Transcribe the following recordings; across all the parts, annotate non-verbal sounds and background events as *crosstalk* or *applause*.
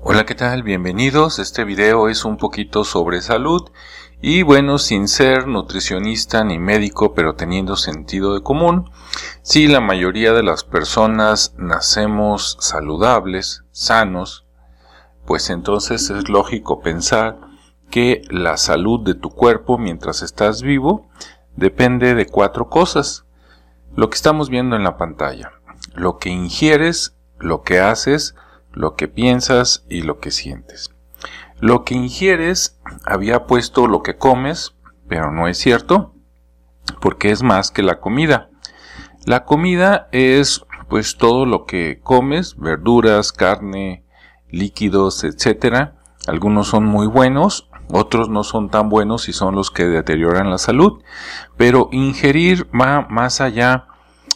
Hola, ¿qué tal? Bienvenidos. Este video es un poquito sobre salud y bueno, sin ser nutricionista ni médico, pero teniendo sentido de común, si la mayoría de las personas nacemos saludables, sanos, pues entonces es lógico pensar que la salud de tu cuerpo mientras estás vivo depende de cuatro cosas. Lo que estamos viendo en la pantalla, lo que ingieres, lo que haces, lo que piensas y lo que sientes. Lo que ingieres había puesto lo que comes, pero no es cierto, porque es más que la comida. La comida es pues todo lo que comes, verduras, carne, líquidos, etcétera. Algunos son muy buenos, otros no son tan buenos y son los que deterioran la salud. Pero ingerir va más allá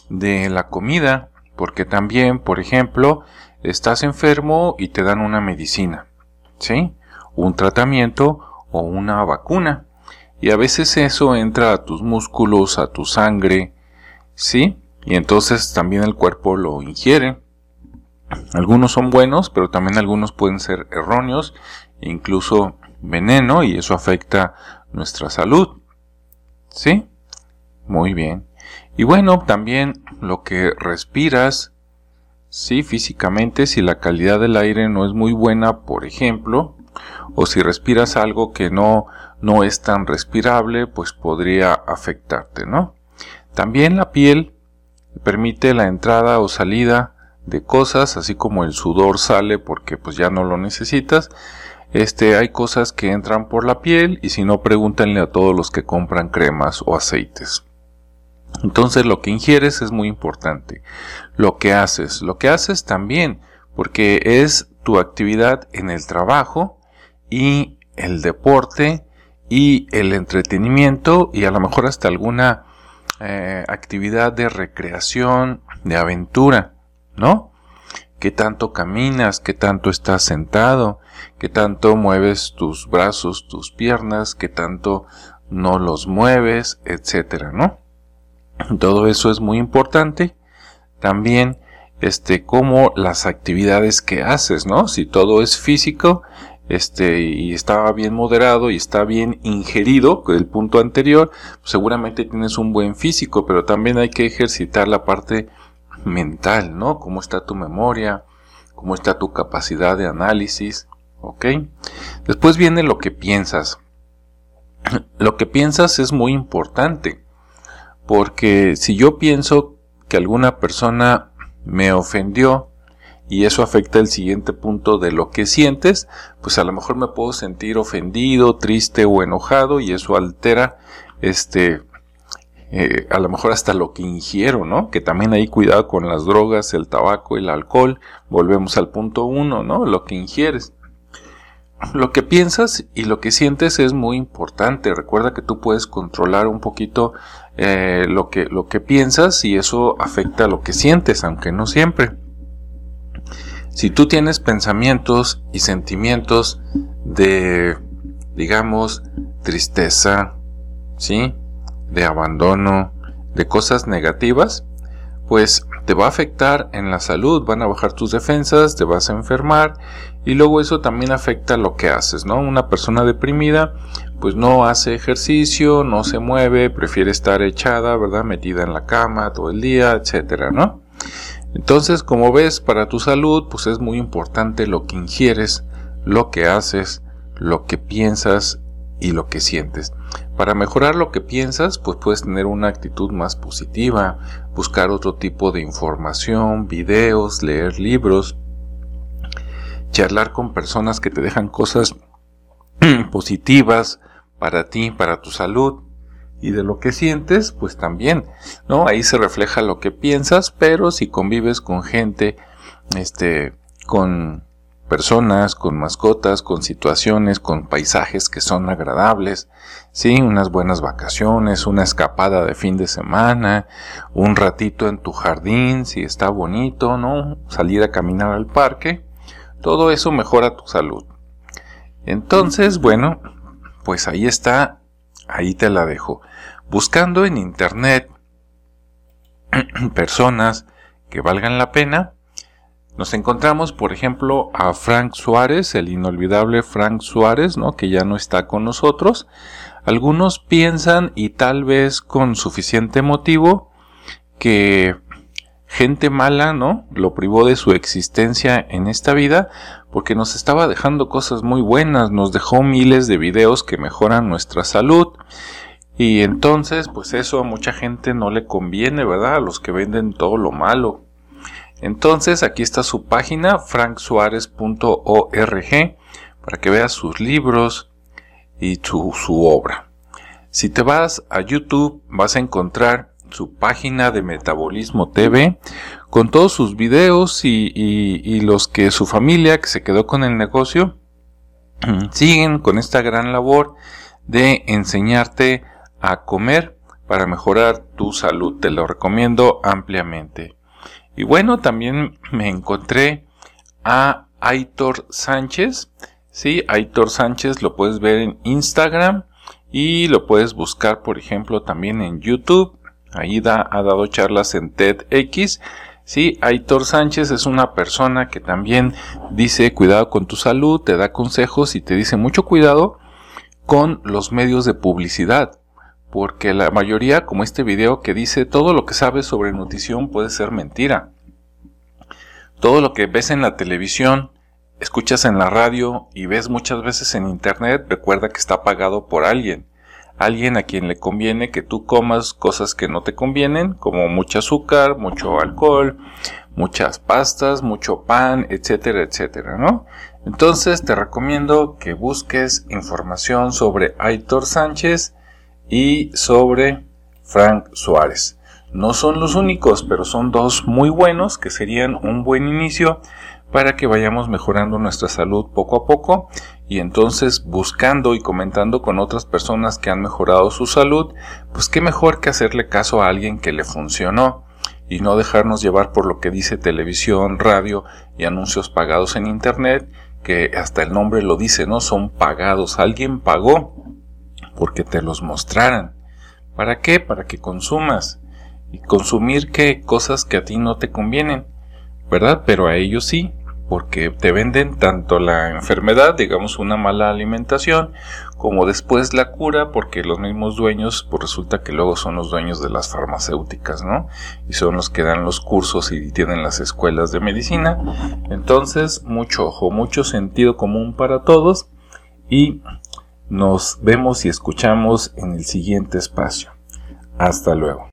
de la comida, porque también, por ejemplo, estás enfermo y te dan una medicina, ¿sí? Un tratamiento o una vacuna. Y a veces eso entra a tus músculos, a tu sangre, ¿sí? Y entonces también el cuerpo lo ingiere. Algunos son buenos, pero también algunos pueden ser erróneos, incluso veneno, y eso afecta nuestra salud. ¿Sí? Muy bien. Y bueno, también lo que respiras, Sí, físicamente, si la calidad del aire no es muy buena, por ejemplo, o si respiras algo que no, no es tan respirable, pues podría afectarte, ¿no? También la piel permite la entrada o salida de cosas, así como el sudor sale porque pues ya no lo necesitas. Este, hay cosas que entran por la piel y si no pregúntenle a todos los que compran cremas o aceites. Entonces lo que ingieres es muy importante. Lo que haces, lo que haces también, porque es tu actividad en el trabajo y el deporte y el entretenimiento y a lo mejor hasta alguna eh, actividad de recreación, de aventura, ¿no? ¿Qué tanto caminas? ¿Qué tanto estás sentado? ¿Qué tanto mueves tus brazos, tus piernas? ¿Qué tanto no los mueves? Etcétera, ¿no? Todo eso es muy importante. También, este, como las actividades que haces, ¿no? Si todo es físico, este, y está bien moderado y está bien ingerido, el punto anterior, seguramente tienes un buen físico, pero también hay que ejercitar la parte mental, ¿no? Cómo está tu memoria, cómo está tu capacidad de análisis, ¿ok? Después viene lo que piensas. Lo que piensas es muy importante. Porque si yo pienso que alguna persona me ofendió y eso afecta el siguiente punto de lo que sientes, pues a lo mejor me puedo sentir ofendido, triste o enojado y eso altera este eh, a lo mejor hasta lo que ingiero, ¿no? Que también hay cuidado con las drogas, el tabaco, el alcohol. Volvemos al punto uno, ¿no? Lo que ingieres. Lo que piensas y lo que sientes es muy importante. Recuerda que tú puedes controlar un poquito eh, lo, que, lo que piensas y eso afecta lo que sientes, aunque no siempre. Si tú tienes pensamientos y sentimientos de, digamos, tristeza, ¿sí? De abandono, de cosas negativas, pues te va a afectar en la salud, van a bajar tus defensas, te vas a enfermar y luego eso también afecta lo que haces, ¿no? Una persona deprimida pues no hace ejercicio, no se mueve, prefiere estar echada, ¿verdad? Metida en la cama todo el día, etcétera, ¿no? Entonces, como ves, para tu salud, pues es muy importante lo que ingieres, lo que haces, lo que piensas y lo que sientes. Para mejorar lo que piensas, pues puedes tener una actitud más positiva, buscar otro tipo de información, videos, leer libros, charlar con personas que te dejan cosas *clears throat* positivas para ti, para tu salud. Y de lo que sientes, pues también, ¿no? Ahí se refleja lo que piensas, pero si convives con gente, este, con personas, con mascotas, con situaciones, con paisajes que son agradables, sí, unas buenas vacaciones, una escapada de fin de semana, un ratito en tu jardín, si está bonito, ¿no? Salir a caminar al parque, todo eso mejora tu salud. Entonces, bueno, pues ahí está, ahí te la dejo. Buscando en internet *clears throat* personas que valgan la pena, Nos encontramos, por ejemplo, a Frank Suárez, el inolvidable Frank Suárez, ¿no? que ya no está con nosotros. Algunos piensan, y tal vez con suficiente motivo, que gente mala, ¿no? Lo privó de su existencia en esta vida porque nos estaba dejando cosas muy buenas, nos dejó miles de videos que mejoran nuestra salud. Y entonces, pues eso a mucha gente no le conviene, ¿verdad? A los que venden todo lo malo. Entonces, aquí está su página, franksuarez.org, para que veas sus libros y su obra. Si te vas a YouTube, vas a encontrar su página de Metabolismo TV con todos sus videos y, los que su familia que se quedó con el negocio *clears throat* siguen con esta gran labor de enseñarte a comer para mejorar tu salud. Te lo recomiendo ampliamente. Y bueno, también me encontré a Aitor Sánchez. Sí, Aitor Sánchez lo puedes ver en Instagram y lo puedes buscar, por ejemplo, también en YouTube. Ahí da, ha dado charlas en TEDx. Sí, Aitor Sánchez es una persona que también dice cuidado con tu salud, te da consejos y te dice mucho cuidado con los medios de publicidad. Porque la mayoría, como este video que dice todo lo que sabes sobre nutrición puede ser mentira. Todo lo que ves en la televisión, escuchas en la radio y ves muchas veces en internet, recuerda que está pagado por alguien alguien a quien le conviene que tú comas cosas que no te convienen, como mucho azúcar, mucho alcohol, muchas pastas, mucho pan, etcétera, etcétera, ¿no? Entonces te recomiendo que busques información sobre Aitor Sánchez y sobre Frank Suárez. No son los únicos, pero son dos muy buenos que serían un buen inicio para que vayamos mejorando nuestra salud poco a poco y entonces buscando y comentando con otras personas que han mejorado su salud, pues qué mejor que hacerle caso a alguien que le funcionó y no dejarnos llevar por lo que dice televisión, radio y anuncios pagados en internet, que hasta el nombre lo dice, ¿no? Son pagados. Alguien pagó porque te los mostraran. ¿Para qué? Para que consumas. Y consumir qué cosas que a ti no te convienen, ¿verdad? Pero a ellos sí porque te venden tanto la enfermedad, digamos una mala alimentación, como después la cura, porque los mismos dueños, pues resulta que luego son los dueños de las farmacéuticas, ¿no? Y son los que dan los cursos y tienen las escuelas de medicina. Entonces, mucho ojo, mucho sentido común para todos y nos vemos y escuchamos en el siguiente espacio. Hasta luego.